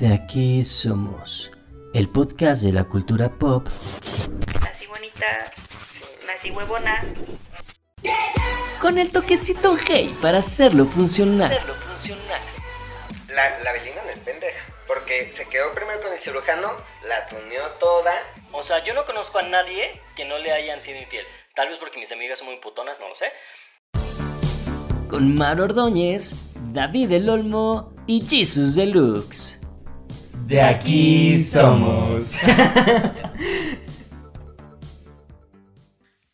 De aquí somos, el podcast de la cultura pop. Así bonita, así huevona. Con el toquecito gay para hacerlo funcionar. La, la Belinda no es pendeja. Porque se quedó primero con el cirujano, la tuneó toda. O sea, yo no conozco a nadie que no le hayan sido infiel. Tal vez porque mis amigas son muy putonas, no lo sé. Con Mar Ordóñez, David El Olmo y Jesus Deluxe. De aquí somos.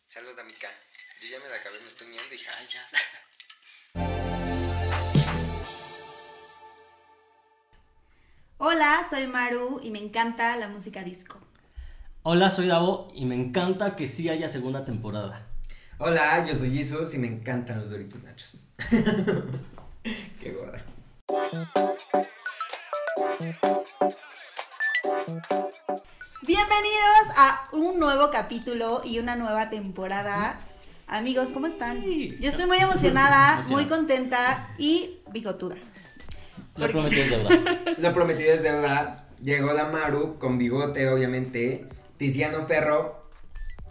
Salud, amiga. Yo ya me la acabé, me estoy miando, hija. Ay, ya. Hola, soy Maru y me encanta la música disco. Hola, soy Davo y me encanta que sí haya segunda temporada. Hola, yo soy Jesus y me encantan los Doritos Nachos. Qué Bienvenidos a un nuevo capítulo y una nueva temporada. Amigos, ¿cómo están? Yo estoy muy emocionada, muy contenta y bigotuda. Lo prometido es deuda. Lo prometido es deuda. Llegó la Maru con bigote, obviamente. Tiziano Ferro.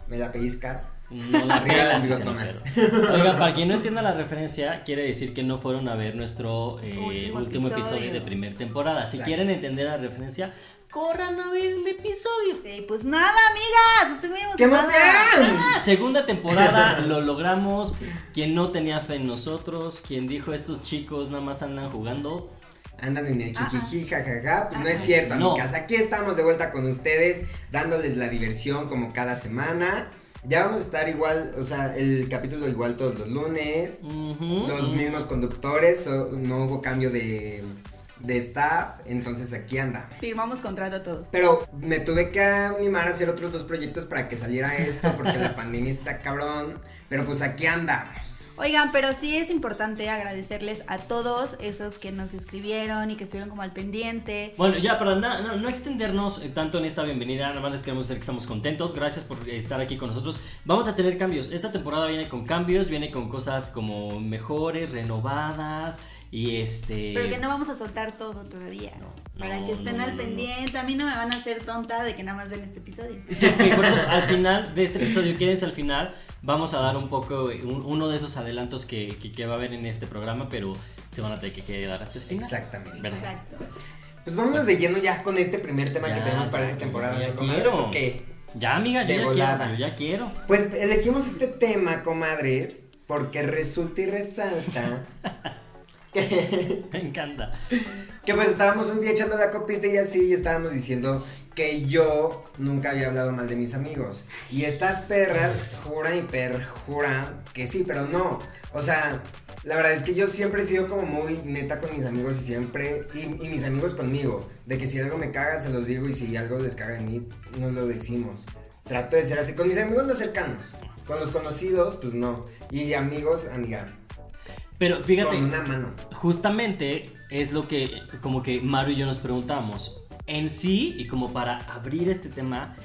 Me la pellizcas. No la Arriba las bigotonas. Oiga, para quien no entienda la referencia, quiere decir que no fueron a ver nuestro eh, Último último, episodio. episodio. de primer temporada. Si Exacto. quieren entender la referencia, corran a ver el episodio. Pues nada, amigas, estoy muy ¡Qué emocionada. Ah, segunda temporada, lo logramos. Quien no tenía fe en nosotros, quien dijo estos chicos nada más andan jugando. Andan en el jijiji, jajaja. Pues no es cierto, No. amigas. Aquí estamos de vuelta con ustedes, dándoles la diversión como cada semana. Ya vamos a estar igual, o sea, el capítulo igual todos los lunes. Los mismos conductores, no hubo cambio de, de staff, entonces aquí anda. Firmamos contrato a todos. Pero me tuve que animar a hacer otros dos proyectos para que saliera esto, porque la pandemia está cabrón. Pero pues aquí andamos. Oigan, pero sí es importante agradecerles a todos esos que nos escribieron y que estuvieron como al pendiente. Bueno, ya para na- no, no extendernos eh, tanto en esta bienvenida, nada más les queremos decir que estamos contentos. Gracias por estar aquí con nosotros. Vamos a tener cambios. Esta temporada viene con cambios, viene con cosas como mejores, renovadas y este. Pero que no vamos a soltar todo todavía. para no, que estén no, al no, no. pendiente. A mí no me van a hacer tonta de que nada más ven este episodio. Y por eso, al final de este episodio, quédense al final. Vamos a dar un poco, un- uno de esos adelantos que, que, que va a haber en este programa, pero se van a tener que quedar hasta el final. Exactamente. ¿Verdad? Exacto. Pues vámonos de lleno ya con este primer tema Ya, que tenemos para esta temporada. ya ¿no, comadres, quiero. o qué? Ya, amiga, yo ya volada. quiero. Yo ya quiero. Pues elegimos este tema, comadres, porque resulta y resalta Me encanta. que pues estábamos un día echando la copita y así y estábamos diciendo que yo nunca había hablado mal de mis amigos. Y estas perras juran y perjuran que sí, pero no. O sea, la verdad es que yo siempre he sido como muy neta con mis amigos y siempre, y, y mis amigos conmigo, de que si algo me caga se los digo y si algo les caga en mí, nos lo decimos. Trato de ser así con mis amigos más cercanos. Con los conocidos, pues no. Y amigos, amiga. Pero fíjate, Con una mano. justamente es lo que como que Maru y yo nos preguntamos. En sí, y como para abrir este tema,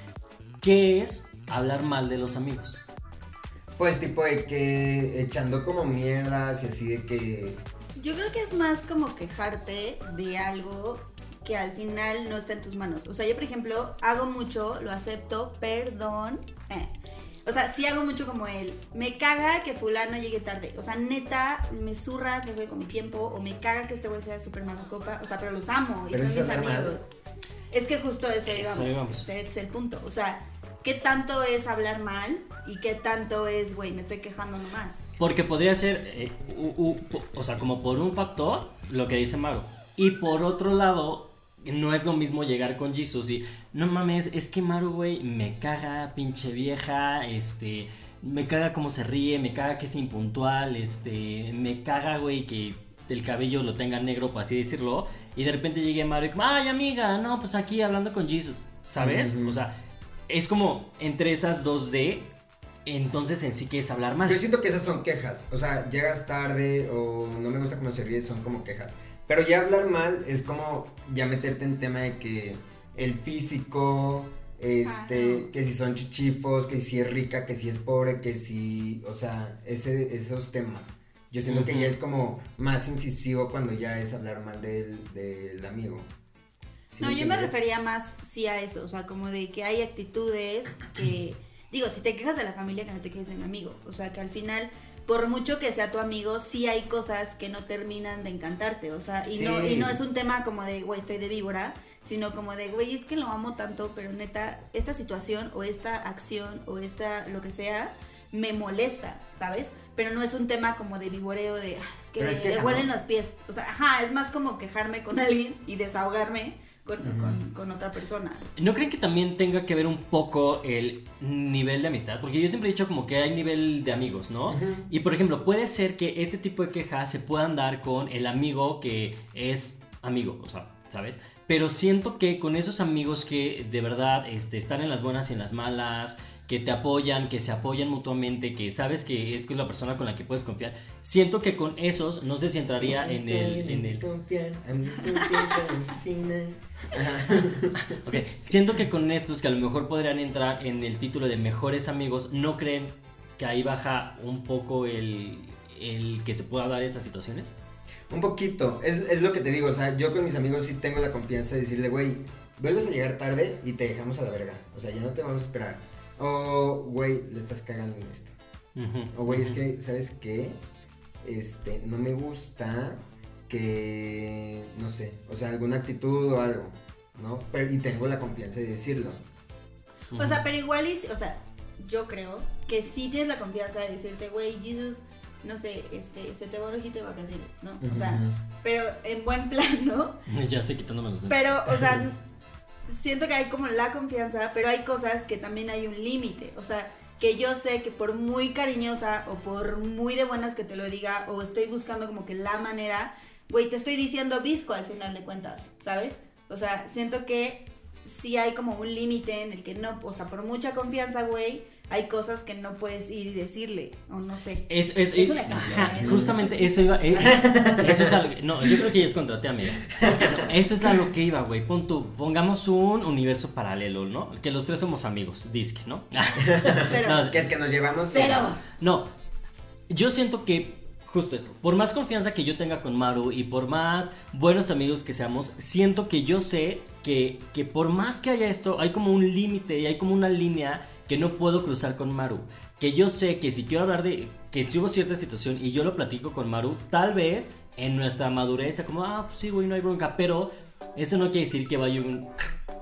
¿qué es hablar mal de los amigos? Pues tipo de que echando como mierdas y así de que Yo creo que es más como quejarte de algo que al final no está en tus manos. O sea, yo por ejemplo hago mucho, lo acepto, perdón. eh. O sea, sí hago mucho como él. Me caga que fulano llegue tarde. O sea, neta, me zurra que juegue con mi tiempo. O me caga que este güey sea súper mala copa. O sea, pero los amo y Pero son mis amigos. Es que justo eso, Eso íbamos. íbamos. Ese es el punto. O sea, ¿qué tanto es hablar mal? Y qué tanto es, güey, me estoy quejando nomás. Porque podría ser, eh, u- u- po- o sea, como por un factor, lo que dice Maru. Y por otro lado, no es lo mismo llegar con Jesus y, no mames, es que Maru, güey, me caga, pinche vieja, este, me caga cómo se ríe, me caga que es impuntual, este, me caga, güey, que el cabello lo tenga negro, por así decirlo. Y de repente llegue Maru y como, ay, amiga, no, pues aquí hablando con Jesus, ¿sabes? O sea, es como entre esas dos D, entonces en sí que es hablar mal. Yo siento que esas son quejas. O sea, llegas tarde o no me gusta cómo se ríe, son como quejas. Pero ya hablar mal es como ya meterte en tema de que el físico, este, Ajá. que si son chichifos, que si es rica, que si es pobre, que si, o sea, ese, esos temas. Yo siento que ya es como más incisivo cuando ya es hablar mal del, del amigo. ¿Sí no, me yo me refería más sí a eso, o sea, como de que hay actitudes que, digo, si te quejas de la familia, que no te quejes de un amigo, o sea, que al final, por mucho que sea tu amigo, sí hay cosas que no terminan de encantarte, o sea, y, no, y no es un tema como de, güey, estoy de víbora, sino como de, güey, es que lo amo tanto, pero neta, esta situación o esta acción o esta, lo que sea, me molesta, ¿sabes? Pero no es un tema como de vivoreo de, "Ah, es que, es que, le huelen los pies. O sea, ajá, es más como quejarme con alguien y desahogarme con, Ujú. con- con otra persona. ¿No creen que también tenga que ver un poco el nivel de amistad? Porque yo siempre he dicho como que hay nivel de amigos, ¿no? Y por ejemplo, puede ser que este tipo de quejas se puedan dar con el amigo que es amigo, o sea, ¿sabes? Pero siento que con esos amigos que de verdad este, están en las buenas y en las malas, que te apoyan, que se apoyan mutuamente, que sabes que es la persona con la que puedes confiar, siento que con esos, no sé si entraría en el... En el Confiar, a mi conciencia es final. Ajá. Ok, siento que con estos que a lo mejor podrían entrar en el título de mejores amigos, ¿no creen que ahí baja un poco el, el que se pueda dar estas situaciones? Un poquito, es, es lo que te digo, o sea, yo con mis amigos sí tengo la confianza de decirle, güey, vuelves a llegar tarde y te dejamos a la verga, o sea, ya no te vamos a esperar. O, güey, le estás cagando en esto. O, güey, es que, ¿sabes qué? Este, no me gusta que, no sé, o sea, alguna actitud o algo, ¿no? Pero, y tengo la confianza de decirlo. O sea, pero igual, y, o sea, yo creo que sí tienes la confianza de decirte, güey, Jesus, no sé, este, se te va un ojito de vacaciones, ¿no? O sea, pero en buen plan, ¿no? Ya estoy quitándome los lentes. Pero, o sea, siento que hay como la confianza, pero hay cosas que también hay un límite. O sea, que yo sé que por muy cariñosa o por muy de buenas que te lo diga, o estoy buscando como que la manera, güey, te estoy diciendo visco al final de cuentas, ¿sabes? O sea, siento que sí hay como un límite en el que no, o sea, por mucha confianza, güey, hay cosas que no puedes ir y decirle, o no sé. Es, es, Es una canción. ajá, justamente eso iba. eh, eso es algo. No, yo creo que ya es contraté, amiga. No, eso es a lo que iba, güey. Pon tú, pongamos un universo paralelo, ¿no? Que los tres somos amigos, disque, ¿no? Cero. No, Que es que nos llevamos... Cero. No, yo siento que justo esto, por más confianza que yo tenga con Maru y por más buenos amigos que seamos, siento que yo sé que, que por más que haya esto, hay como un límite y hay como una línea que no puedo cruzar con Maru. Que yo sé que si quiero hablar de que si hubo cierta situación y yo lo platico con Maru, tal vez en nuestra madurez como, ah, pues sí, güey, no hay bronca, pero eso no quiere decir que vaya un...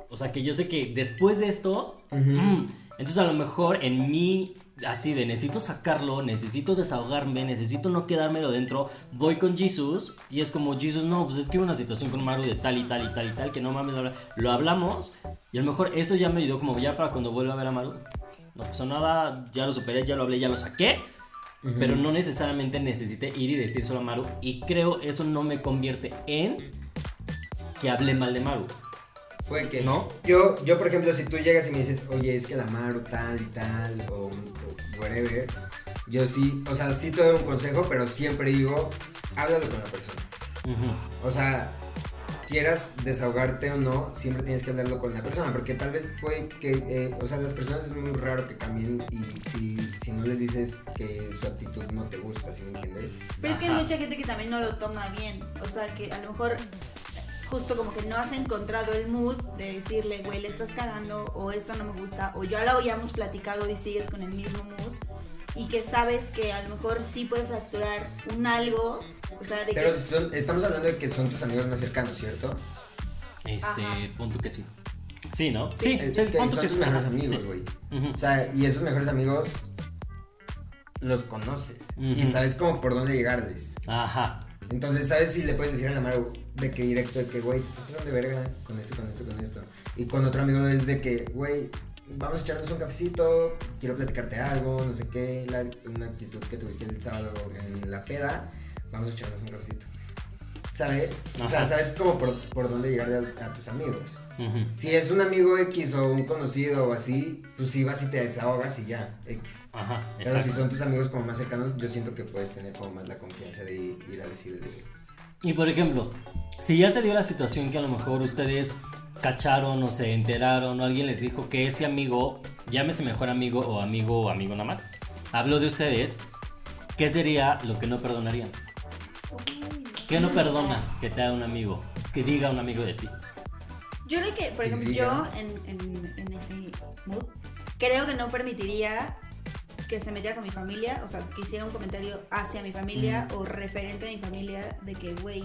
O sea, que yo sé que después de esto, mm, entonces a lo mejor en mí, así de necesito sacarlo, necesito desahogarme, necesito no quedármelo dentro, voy con Jesus y es como, Jesus, no, pues es que hubo una situación con Maru de tal y tal y tal y tal, que no mames, bla, bla". lo hablamos y a lo mejor eso ya me ayudó como ya para cuando vuelva a ver a Maru. No pasó nada, ya lo superé, ya lo hablé, ya lo saqué. Pero no necesariamente necesité ir y decir solo a Maru. Y creo eso no me convierte en que hable mal de Maru. Puede que ¿No? Yo, yo, por ejemplo, si tú llegas y me dices, oye, es que la Maru tal y tal, o whatever, yo sí, o sea, sí te doy un consejo, pero siempre digo, háblalo con la persona. O sea, quieras desahogarte o no, siempre tienes que hablarlo con la persona, porque tal vez puede que, eh, o sea, las personas es muy raro que cambien y si, si no les dices que su actitud no te gusta, ¿sí me entiendes? Pero es que hay mucha gente que también no lo toma bien. O sea, que a lo mejor justo como que no has encontrado el mood de decirle, güey, le estás cagando o esto no me gusta o ya lo habíamos platicado y sigues con el mismo mood y que sabes que a lo mejor sí puede fracturar un algo, o sea, de Pero que... son- estamos hablando de que son tus amigos más cercanos, ¿cierto? Este, Ajá. punto que sí. Sí, ¿no? Sí, Es sí, que punto son que tus sí. mejores amigos, sí. güey. Ujú. O sea, y esos mejores amigos los conoces y Ujú. sabes como por dónde llegarles. Ajá. Entonces, ¿sabes si le puedes decir a la Maru de que directo de que, güey, te estás pasando de verga con esto, con esto, con esto? Y con otro amigo es de que, güey, vamos a echarnos un cafecito, quiero platicarte algo, no sé qué, la- una actitud que tuviste el sábado en la peda, vamos a echarnos un cafecito. ¿Sabes? O sea, sabes como por, por dónde llegar a, a tus amigos. Si es un amigo X o un conocido o así, pues sí vas y te desahogas y ya, X. Ajá, Pero exacto. si son tus amigos como más cercanos, yo siento que puedes tener como más la confianza de ir a decirle. Y por ejemplo, si ya se dio la situación que a lo mejor ustedes cacharon o se enteraron o alguien les dijo que ese amigo, llámese mejor amigo o amigo o amigo nada más, habló de ustedes, ¿qué sería lo que no perdonarían? ¿Qué no perdonas que te haga un amigo? Que diga un amigo de ti. Yo creo que, por ejemplo, yo en, en, en ese mood, creo que no permitiría que se metiera con mi familia, o sea, que hiciera un comentario hacia mi familia o referente a mi familia de que, güey,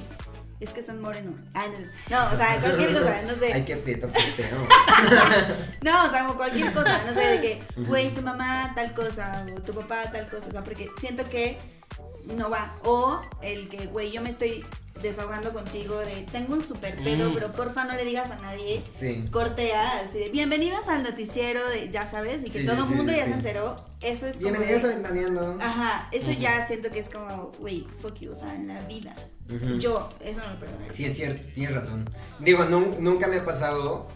es que son morenos. Ah, no, no, o sea, cualquier cosa, no sé. Ay, qué prieto, qué feo. No, o sea, como cualquier cosa, no sé, de que, güey, tu mamá tal cosa, o tu papá tal cosa, o sea, porque siento que no va. O el que, güey, yo me estoy desahogando contigo de, tengo un super pedo, Mm. pero porfa no le digas a nadie. Sí. Cortea, así de, bienvenidos al noticiero de, ya sabes, y que Sí, todo el sí, mundo ya se enteró. Eso es como. Bienvenidos a Ventaneando. Ajá, eso ya siento que es como, güey, fuck you, o sea, en la vida. Yo, eso no lo perdonaría. Sí, es cierto, tienes razón. Digo, nun- nunca me ha pasado,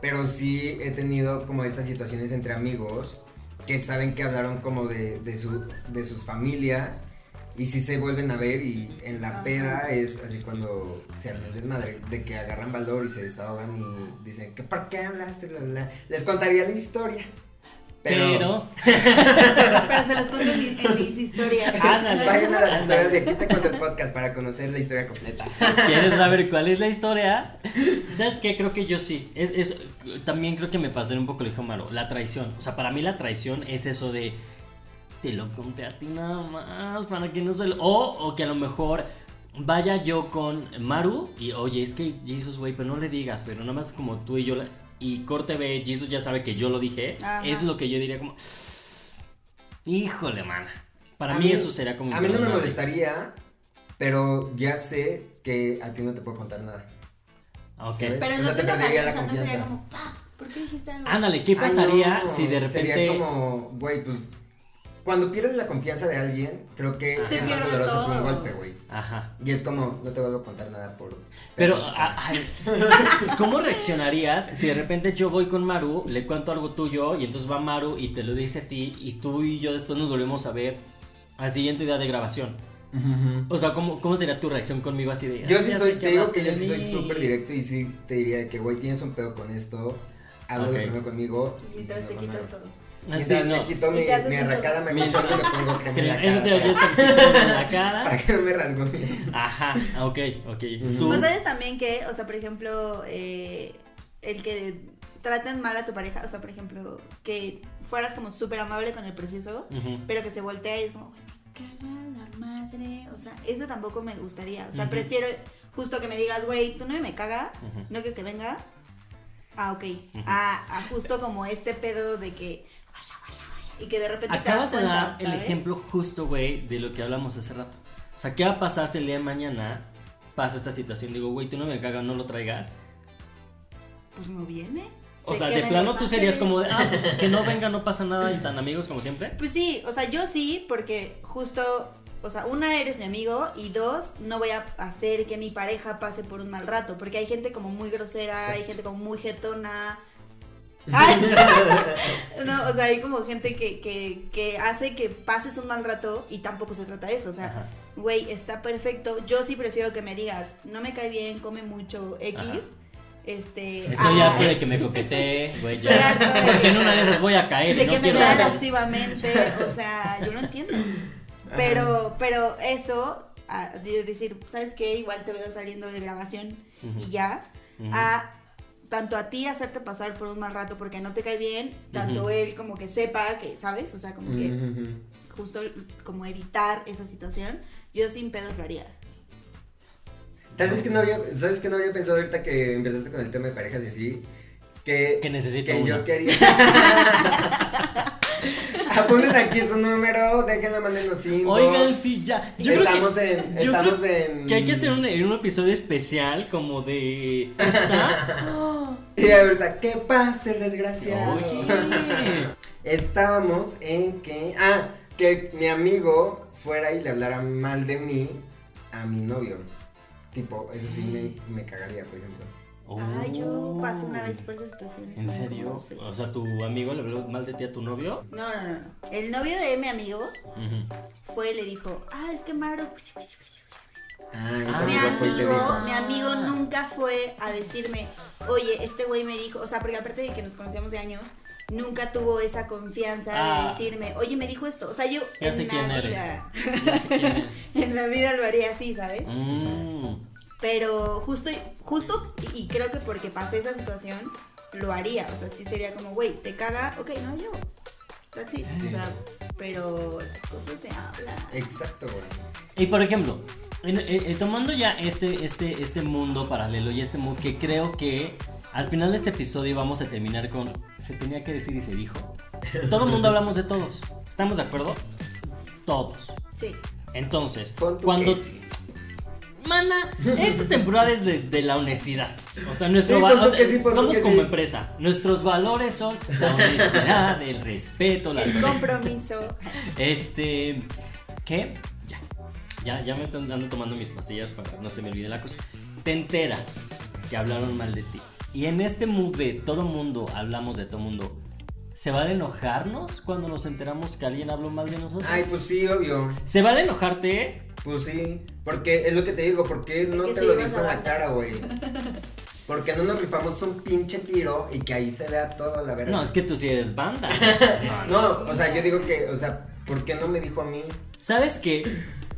pero sí he tenido como estas situaciones entre amigos que saben que hablaron como de, de, su, de sus familias y sí se vuelven a ver y en la Ajá. peda es así cuando se arma el desmadre, de que agarran valor y se desahogan y dicen, ¿qué, ¿por qué hablaste? Bla, bla. Les contaría la historia. Pero, Pero, Pero se los cuento en, en mis historias. Ándale. vayan a las historias de aquí te cuento el podcast para conocer la historia completa. ¿quieres saber cuál es la historia? ¿Sabes qué? Creo que yo sí. Es, es- también creo que me pasé un poco, lo dijo Maro, la traición. O sea, para mí la traición es eso de, te lo conté a ti nada más, para que no se lo... O, o que a lo mejor vaya yo con Maru y, oye, es que Jesus, güey, pero no le digas, pero nada más como tú y yo... la- Y corte ve, Jesus ya sabe que yo lo dije. Ajá. Es lo que yo diría como... Híjole, mana. Para mí, mí- eso sería como... A mí no me molestaría, pero ya sé que a ti no te puedo contar nada. Ok. ¿Sabes? Pero O no sea, te te perdería la o sea, no sería confianza. como, "Pa, ¿por qué dijiste algo? Ándale, ¿qué Ay, pasaría no, si de repente... Sería como, güey, pues. Cuando pierdes la confianza de alguien, creo que Se es más doloroso que un golpe, güey. Ajá. Y es como, no te vuelvo a contar nada por. Pero, por- a- ay, ¿cómo reaccionarías si de repente yo voy con Maru, le cuento algo tuyo y entonces va Maru y te lo dice a ti y tú y yo después nos volvemos a ver al siguiente día de grabación? Ujú. O sea, ¿cómo, cómo sería tu reacción conmigo así de... Yo "Ah, sí soy, te digo que yo sí soy mí"? súper directo y sí te diría que, güey, tienes un pedo con esto. Habla Ok. primero conmigo. Y te no, quitas todo. Así, Mientras no. me quito Y mi, te mi arracada, me Mientras- y le pongo crema en la Eso te cara. quitando en la cara. Para que no me rasgo. Ajá, ok, ok. Tú... Pues sabes también que, o sea, por ejemplo, eh, el que traten mal a tu pareja, o sea, por ejemplo, que fueras como súper amable con el precioso, pero que se voltea y es como, "Güey, me caga la madre, o sea, eso tampoco me gustaría, o sea, prefiero justo que me digas, güey, tu novio me caga, no quiero que venga, ah, ok, a, a justo como este pedo de que, vaya, vaya, vaya, y que de repente Acabas te de das dar cuenta, el ¿sabes? ejemplo justo, güey, de lo que hablamos hace rato. O sea, ¿qué va a pasar si el día de mañana pasa esta situación? Digo, güey, tú no me cagas, no lo traigas. Pues no viene. O se sea, queda de plano tú serías como de, ah, pues que no venga, no pasa nada y tan amigos como siempre. Pues sí, o sea, yo sí, porque justo, o sea, una, eres mi amigo y dos, no voy a hacer que mi pareja pase por un mal rato, porque hay gente como muy grosera, hay Exacto. gente como muy jetona. No, o sea, hay como gente que, que, que hace que pases un mal rato y tampoco se trata de eso, o sea, güey, está perfecto. Yo sí prefiero que me digas, no me cae bien, come mucho X. Ajá. Este, Estoy ah, harto de que me coquetee, güey, ya. Porque que- en una de esas voy a caer y de no que me vea lastivamente, o sea, yo lo entiendo. Pero, pero eso, a, decir, ¿sabes qué? Igual te veo saliendo de grabación y ya, a tanto a ti hacerte pasar por un mal rato porque no te cae bien, tanto él como que sepa que, ¿sabes? O sea, como que justo como evitar esa situación, yo sin pedos lo haría. Tal vez que no había, ¿sabes que no había pensado ahorita que empezaste con el tema de parejas y así? Que, Que necesito que uno. yo quería. Apunten aquí su número, déjenlo, mándenos cinco. Oigan, sí, ya. Yo estamos creo que, en, yo estamos creo en. que hay que hacer un, un episodio especial como de esta. Y ahorita, ¿qué pasa, el desgraciado? Oye. Estábamos en que. Ah, que mi amigo fuera y le hablara mal de mí a mi novio. Tipo, eso sí me, me cagaría, por ejemplo. Ay, yo Oh. pasé una vez por esas situaciones. ¿En serio? O sea, ¿tu amigo le habló mal de ti a tu novio? No, no, no, no. El novio de mi amigo fue y le dijo, ah, es que Maro... Ah, ese Ah, mi amigo y te amigo, mi nunca fue a decirme, oye, este güey me dijo, o sea, porque aparte de que nos conocíamos de años, nunca tuvo esa confianza Ah. de decirme, oye, me dijo esto. O sea, yo Ya en sé la quién eres. vida, Ya sé quién eres. en la vida lo haría así, ¿sabes? Mm. Pero justo, justo, y creo que porque pasé esa situación, lo haría. O sea, sí sería como, güey, te caga, ok, no yo. That's it. Sí. O sea, pero las cosas se hablan. Exacto, güey. Y por ejemplo, en- eh, eh, tomando ya este, este, este mundo paralelo y este mundo que creo que al final de este episodio vamos a terminar con se tenía que decir y se dijo. Todo el mundo hablamos de todos. ¿Estamos de acuerdo? Todos. Sí. Entonces, cuando... sí. Mana, esta temporada es de, de la honestidad. O sea, nuestro Sí, va- pon tú o sea, que sí, pon tú somos como sí. empresa. Nuestros valores son la honestidad, el respeto, la El compromiso. este. ¿Qué? Ya. Ya, ya me están dando tomando mis pastillas para que no se me olvide la cosa. Te enteras que hablaron mal de ti. Y en este mood de todo mundo hablamos de todo mundo. ¿Se vale enojarnos cuando nos enteramos que alguien habló mal de nosotros? Ay, pues sí, obvio. ¿Se vale enojarte? Pues sí. Porque es lo que te digo, porque no te lo dijo a en la cara, güey. Porque no nos rifamos un pinche tiro y que ahí se vea todo la verdad. No, es que tú sí eres banda. No, o sea, yo digo que, o sea, ¿por qué no me dijo a mí? ¿Sabes qué?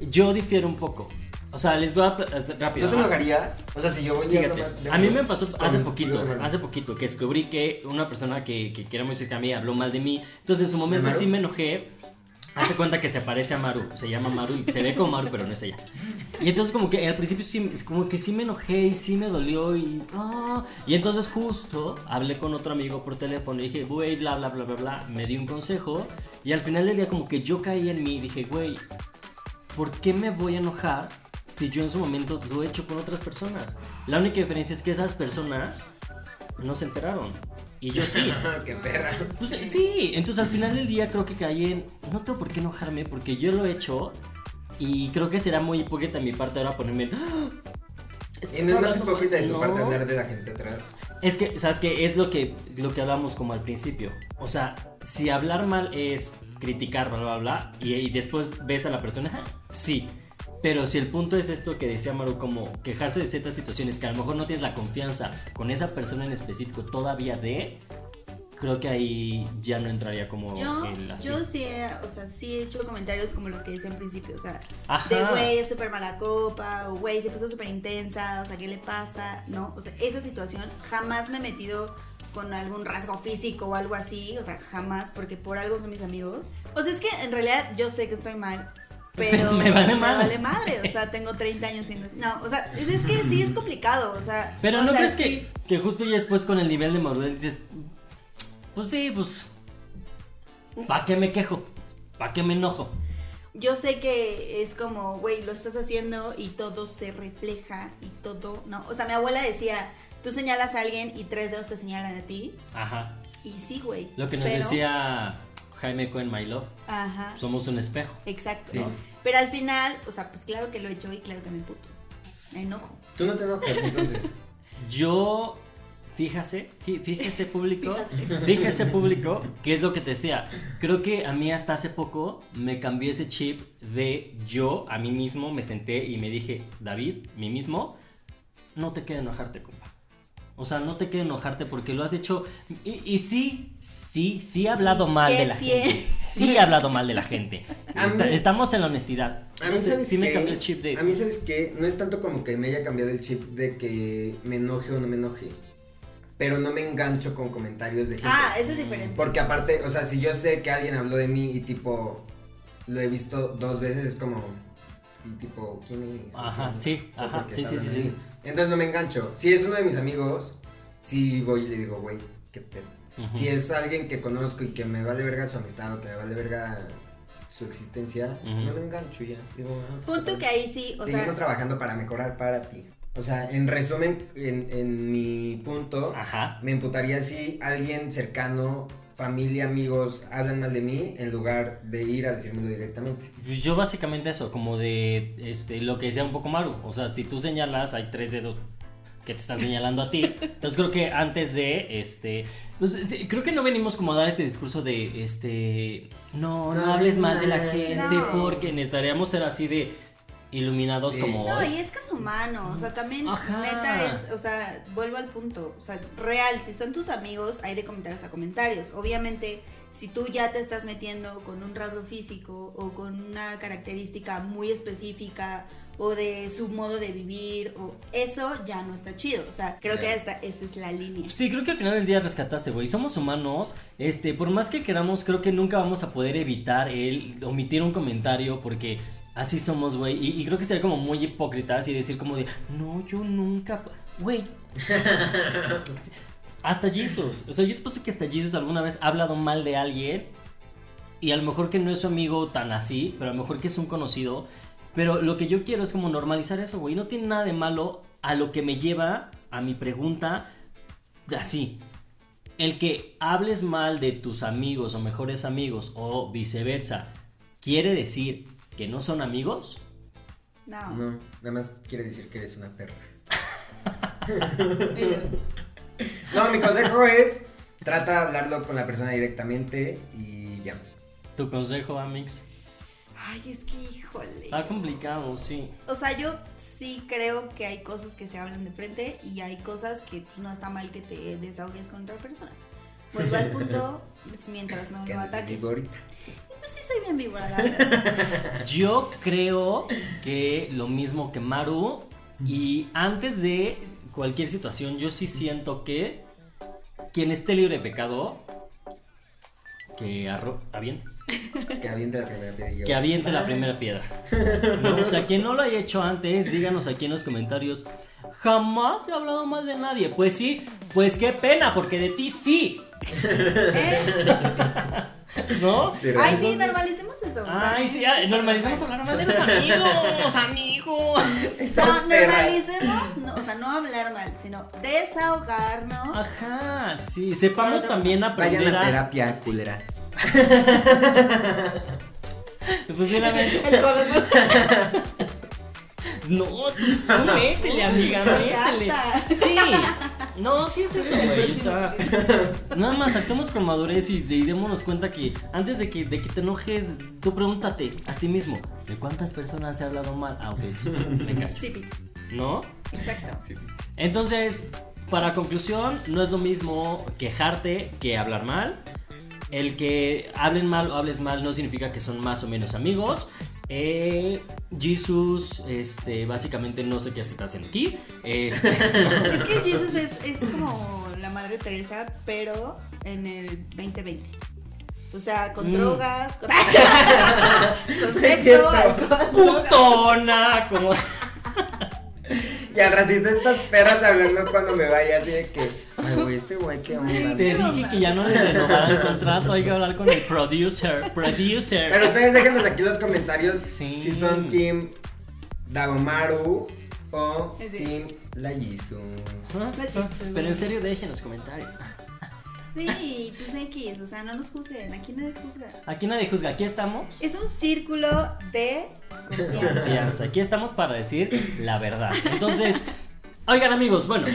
Yo difiero un poco. O sea, les voy a rápido. ¿No te enojarías? O sea, si yo voy Fíjate, de- a mí me pasó hace poquito, hace poquito, que descubrí que una persona que, que, que era muy cerca a mí habló mal de mí. Entonces en su momento sí me enojé. Hace cuenta que se parece a Maru, se llama Maru y se ve como Maru, pero no es ella. Y entonces como que al principio sí, como que sí me enojé y sí me dolió y... ah. Y entonces justo hablé con otro amigo por teléfono y dije, güey, bla, bla, bla, bla, bla. Me di un consejo y al final del día como que yo caí en mí y dije, güey, ¿por qué me voy a enojar si yo en su momento lo he hecho con otras personas? La única diferencia es que esas personas no se enteraron. Y yo sí. qué perra. Pues, sí, entonces al final del día creo que caí en... No tengo por qué enojarme porque yo lo he hecho y creo que será muy hipócrita mi parte ahora ponerme... ¡Ah! Y no es hipócrita de tu mal". parte hablar de la gente atrás. Es que, ¿sabes qué? Es lo que, lo que hablamos como al principio. O sea, si hablar mal es criticar, bla, bla, bla, y, y después ves a la persona, "Ajá, sí. Pero si el punto es esto que decía Maru, como quejarse de ciertas situaciones que a lo mejor no tienes la confianza con esa persona en específico todavía de, creo que ahí ya no entraría como Yo, el así. yo sí, he, o sea, sí he hecho comentarios como los que hice en principio, o sea, Ajá. de güey es súper mala copa, o güey se puso súper intensa, o sea, ¿qué le pasa? No, o sea, esa situación jamás me he metido con algún rasgo físico o algo así, o sea, jamás, porque por algo son mis amigos. O sea, es que en realidad yo sé que estoy mal, pero Me vale madre. vale madre, o sea, tengo 30 años siendo así. No, o sea, es, es que sí es complicado, o sea. Pero o ¿no sea, crees sí. que, que justo ya después con el nivel de madurez dices, pues sí, pues, ¿para qué me quejo? ¿Para qué me enojo? Yo sé que es como, güey, lo estás haciendo y todo se refleja y todo, ¿no? O sea, mi abuela decía, tú señalas a alguien y tres dedos te señalan a ti. Ajá. Y sí, güey. Lo que nos pero- decía Jaime Cohen, My Love, Ajá. somos un espejo. Exacto. Sí. Pero al final, o sea, pues claro que lo he hecho y claro que me puto. Me enojo. Tú no te enojas entonces. Yo, fíjese, fí- fíjese público, Fíjase. fíjese público, ¿qué es lo que te decía? Creo que a mí hasta hace poco me cambié ese chip de yo a mí mismo me senté y me dije, David, mí mismo, no te quede enojarte, compa. O sea, no te quede enojarte porque lo has hecho. Y, y sí, sí, sí he hablado mal ¿Qué de la tiene? gente. Sí he hablado mal de la gente. A Está- mí- estamos en la honestidad. A mí, ¿sabes sí me cambió el chip de. A mí, ¿sabes qué? No es tanto como que me haya cambiado el chip de que me enoje o no me enoje. Pero no me engancho con comentarios de gente. Ah, eso es diferente. Porque aparte, o sea, si yo sé que alguien habló de mí y tipo lo he visto dos veces, es como. Y tipo, ¿quién es? Ajá, ¿Quién? sí, ¿O ajá, sí, sí, sí, sí. Entonces no me engancho. Si es uno de mis amigos, sí voy y le digo, güey, qué pedo. Si es alguien que conozco y que me vale verga su amistad o que me vale verga su existencia, no me engancho ya. Digo, ah, pues, Punto que ahí sí, o Seguimos sea, trabajando para mejorar para ti. O sea, en resumen, en, en mi punto, Ajá. me imputaría si alguien cercano, familia, amigos, hablan mal de mí en lugar de ir a decírmelo directamente. Pues yo básicamente eso, como de este, lo que decía un poco Maru. O sea, si tú señalas, hay tres dedos que te están señalando a ti. Entonces creo que antes de, este, pues, creo que no venimos como a dar este discurso de, este, no, no No, hables mal de la gente No. porque necesitaríamos ser así de iluminados Sí. como No, hoy. y es que es humano, o sea, también Ajá. neta es, o sea, vuelvo al punto, o sea, real, si son tus amigos, hay de comentarios a comentarios. Obviamente, si tú ya te estás metiendo con un rasgo físico o con una característica muy específica o de su modo de vivir o eso ya no está chido. O sea, creo que hasta esa es la línea. Sí, creo que al final del día rescataste, güey. Somos humanos. Este, por más que queramos, creo que nunca vamos a poder evitar el omitir un comentario porque así somos, güey. Y, y creo que sería como muy hipócritas y decir como de, no, yo nunca, güey. hasta Jesus. O sea, yo te puesto que hasta Jesus alguna vez ha hablado mal de alguien y a lo mejor que no es su amigo tan así, pero a lo mejor que es un conocido. Pero lo que yo quiero es como normalizar eso, güey. No tiene nada de malo a lo que me lleva a mi pregunta así. El que hables mal de tus amigos o mejores amigos o viceversa, ¿quiere decir que no son amigos? No. No, nada más quiere decir que eres una perra. No, mi consejo es trata de hablarlo con la persona directamente y ya. Tu consejo, Amix. Ay, es que híjole. Está complicado, sí. O sea, yo sí creo que hay cosas que se hablan de frente y hay cosas que no está mal que te desahogues con otra persona. Vuelvo al punto, pues, mientras no lo ataques. Pues sí soy bien víbora, la verdad. Yo creo que lo mismo que Maru. Y antes de cualquier situación, yo sí siento que quien esté libre de pecado, que arro aviente, Que aviente la primera piedra que aviente la primera piedra. ¿No? O sea, quien no lo haya hecho antes, díganos aquí en los comentarios. Jamás he hablado mal de nadie. Pues sí, pues qué pena, porque de ti sí. ¿Eh? ¿No? Sí, Ay, sí, normalicemos eso. o sea, Ay, sí, normalicemos hablar mal de los amigos, amigos. No, normalicemos, no, o sea, no hablar mal, sino desahogarnos. Ajá, sí, sepamos Pero también Vayan aprender a a. terapia, culeras. Posiblemente. No, tú, tú métele, amiga, métele. Sí, no, sí es eso, güey. O sea, nada más actuemos con madurez y, y démonos cuenta que antes de que, de que te enojes, tú pregúntate a ti mismo: ¿de cuántas personas he hablado mal? Ah, ok, pues, me callo. Sí, ¿No? exacto. Sí. Entonces, para conclusión, no es lo mismo quejarte que hablar mal. El que hablen mal o hables mal no significa que son más o menos amigos. Eh, Jesus, este, básicamente no sé qué está haciendo aquí. Este, Es que Jesus es, es como la madre Teresa, pero en el 2020. O sea, con Mm. drogas, con, con sexo, putona, como Y al ratito estas perras hablando cuando me vaya así de que, ay, güey, este güey, qué onda. te dije que ya no le renovaran el contrato, hay que hablar con el producer, producer. Pero ustedes déjenos aquí en los comentarios Sí. si son Team Dagomaru o Sí. Team La Jisoo. Ah. Pero en serio, dejen los comentarios. Sí, pues X, o sea, no nos juzguen, aquí nadie juzga. Aquí nadie juzga, aquí estamos. Es un círculo de confianza. Aquí estamos para decir la verdad. Entonces, oigan amigos, bueno,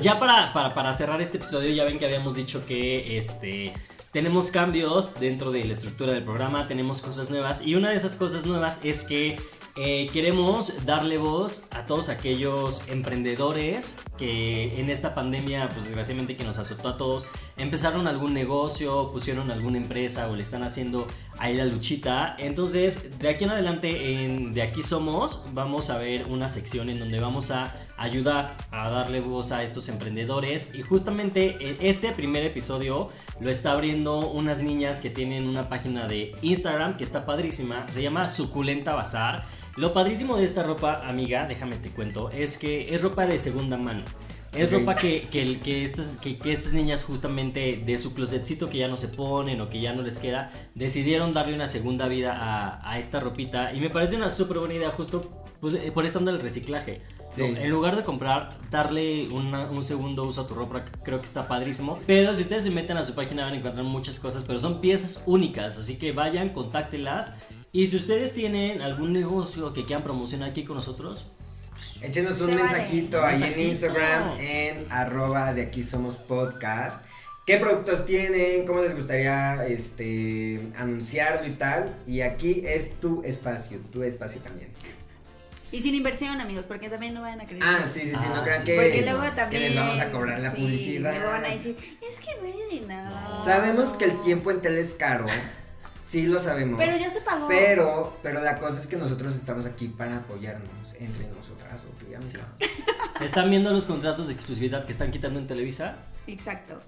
ya para, para, para cerrar este episodio, ya ven que habíamos dicho que este... Tenemos cambios dentro de la estructura del programa, tenemos cosas nuevas y una de esas cosas nuevas es que eh, queremos darle voz a todos aquellos emprendedores que en esta pandemia, pues desgraciadamente que nos azotó a todos, empezaron algún negocio, pusieron alguna empresa o le están haciendo ahí la luchita. Entonces, de aquí en adelante, en De Aquí Somos, vamos a ver una sección en donde vamos a ayudar a darle voz a estos emprendedores. Y justamente en este primer episodio lo está abriendo unas niñas que tienen una página de Instagram que está padrísima. Se llama Suculenta Bazar. Lo padrísimo de esta ropa, amiga, déjame te cuento, es que es ropa de segunda mano. Es Ok. ropa que, que, que estas, que, estas niñas justamente de su closetcito que ya no se ponen o que ya no les queda, decidieron darle una segunda vida a, a esta ropita. Y me parece una súper buena idea justo pues, eh, por esto anda el reciclaje. Sí. En lugar de comprar, darle una- un segundo uso a tu ropa, creo que está padrísimo. Pero si ustedes se meten a su página van a encontrar muchas cosas, pero son piezas únicas. Así que vayan, contáctelas. Y si ustedes tienen algún negocio que quieran promocionar aquí con nosotros, Échenos un vale. mensajito ahí en. Instagram, en arroba de aquí somos podcast. ¿Qué productos tienen? ¿Cómo les gustaría este anunciarlo y tal? Y aquí es tu espacio, tu espacio también. Y sin inversión, amigos, porque también no vayan a creer. Ah, sí, sí, sí, Ah, no crean sí. que, Porque luego que también. les vamos a cobrar la sí, publicidad. Luego van a decir, es que Mary no. Sabemos que el tiempo en tele es caro. Sí, lo sabemos. Pero ya se pagó. Pero, pero la cosa es que nosotros estamos aquí para apoyarnos entre nosotras, ok, amigas. Sí. ¿Están viendo los contratos de exclusividad que están quitando en Televisa? Exacto.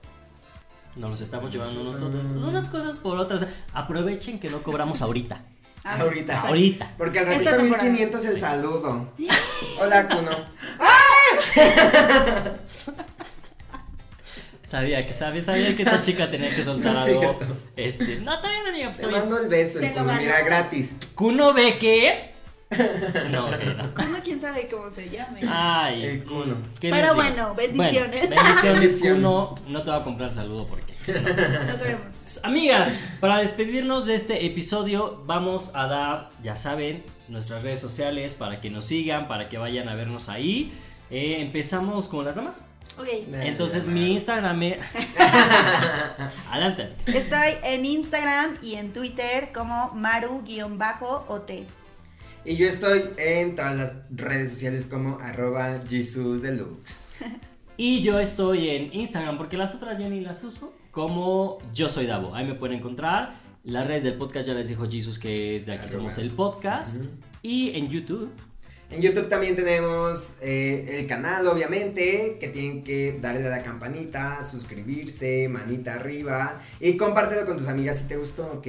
Nos los estamos llevando nosotros. Unas cosas por otras. Aprovechen que no cobramos ahorita. Ah, Ahorita. exacto. Ahorita. Porque al ratito temporada. 1500 el Sí. saludo. Hola, Kuno. Sabía que, sabía, sabía que esta chica tenía que soltar algo. Este, no, todavía no niña, pues Te mando el beso, Se el Kuno, mira, gratis. ¿Kuno ve qué? No, que no. Uno quién sabe cómo se llame. Ay, El Kuno. ¿qué Pero bueno, bendiciones. Bueno, bendiciones. Kuno. No te voy a comprar saludo porque. No. Amigas, para despedirnos de este episodio, vamos a dar, ya saben, nuestras redes sociales para que nos sigan, para que vayan a vernos ahí. Eh, empezamos con las damas. Ok. Entonces, mi Instagram es. Adelante. Estoy en Instagram y en Twitter como maru-ot. Y yo estoy en todas las redes sociales como arroba Jesus Deluxe. Y yo estoy en Instagram porque las otras ya ni las uso. Como yo soy Davo. Ahí me pueden encontrar. Las redes del podcast ya les dijo Jesus que es de aquí Arroba. somos el podcast. Y en YouTube. En YouTube también tenemos eh, el canal, obviamente, que tienen que darle a la campanita, suscribirse, manita arriba y compártelo con tus amigas si te gustó, ¿ok?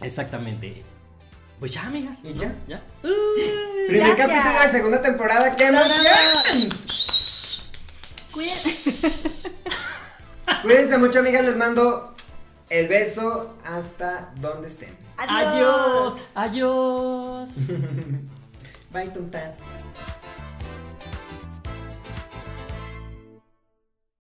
Exactamente. Pues ya, amigas. ¿Y ¿no? ya? Ya. Primer Gracias. capítulo de la segunda temporada, ¡qué emoción! Cuídense. Cuídense mucho, amigas, les mando el beso hasta donde estén. Adiós. Adiós. Bye, tontas.